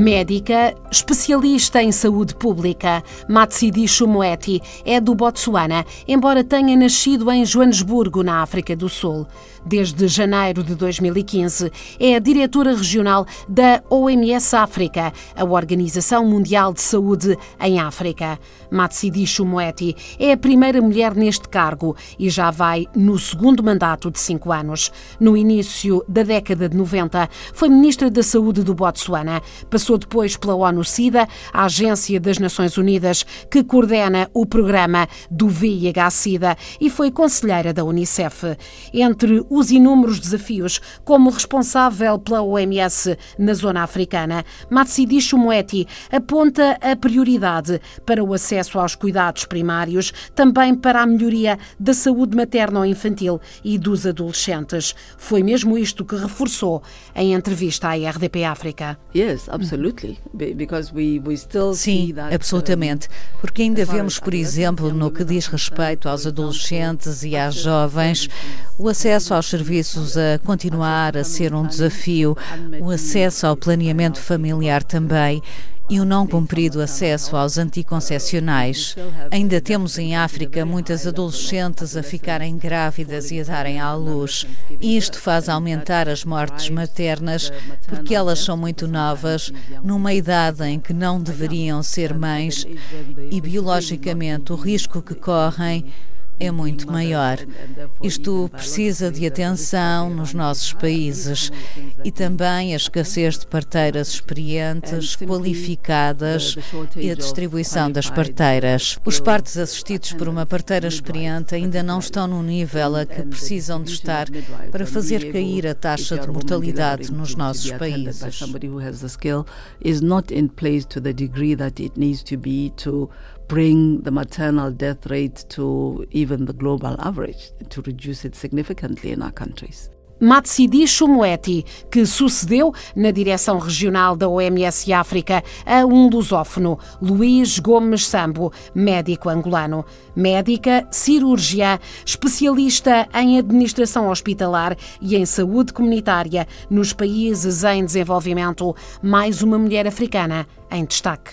Médica, especialista em saúde pública, Matsidiso Moeti é do Botsuana, embora tenha nascido em Joanesburgo, na África do Sul. Desde janeiro de 2015, é a diretora regional da OMS África, a Organização Mundial de Saúde em África. Matsidiso Moeti é a primeira mulher neste cargo e já vai no segundo mandato de cinco anos. No início da década de 90, foi ministra da Saúde do Botsuana. Passou depois pela ONU-SIDA, a Agência das Nações Unidas, que coordena o programa do VIH-Sida, e foi conselheira da Unicef. Entre os inúmeros desafios como responsável pela OMS na zona africana, Matsidiso Moeti aponta a prioridade para o acesso aos cuidados primários, também para a melhoria da saúde materna ou infantil e dos adolescentes. Foi mesmo isto que reforçou em entrevista à RDP África. Yes, absolutely. Sim, absolutamente. Porque ainda vemos, por exemplo, no que diz respeito aos adolescentes e às jovens, o acesso aos serviços a continuar a ser um desafio, o acesso ao planeamento familiar também e o não cumprido acesso aos anticoncepcionais. Ainda temos em África muitas adolescentes a ficarem grávidas e a darem à luz. E isto faz aumentar as mortes maternas porque elas são muito novas, numa idade em que não deveriam ser mães e biologicamente o risco que correm é muito maior. Isto precisa de atenção nos nossos países e também a escassez de parteiras experientes, qualificadas e a distribuição das parteiras. Os partos assistidos por uma parteira experiente ainda não estão no nível a que precisam de estar para fazer cair a taxa de mortalidade nos nossos países bring the maternal death rate to even the global average, to reduce it significantly in our countries. Matsidi Moeti, que sucedeu na direção regional da OMS África a um lusófono, Luís Gomes Sambo, médico angolano. Médica, cirurgiã, especialista em administração hospitalar e em saúde comunitária nos países em desenvolvimento. Mais uma mulher africana em destaque.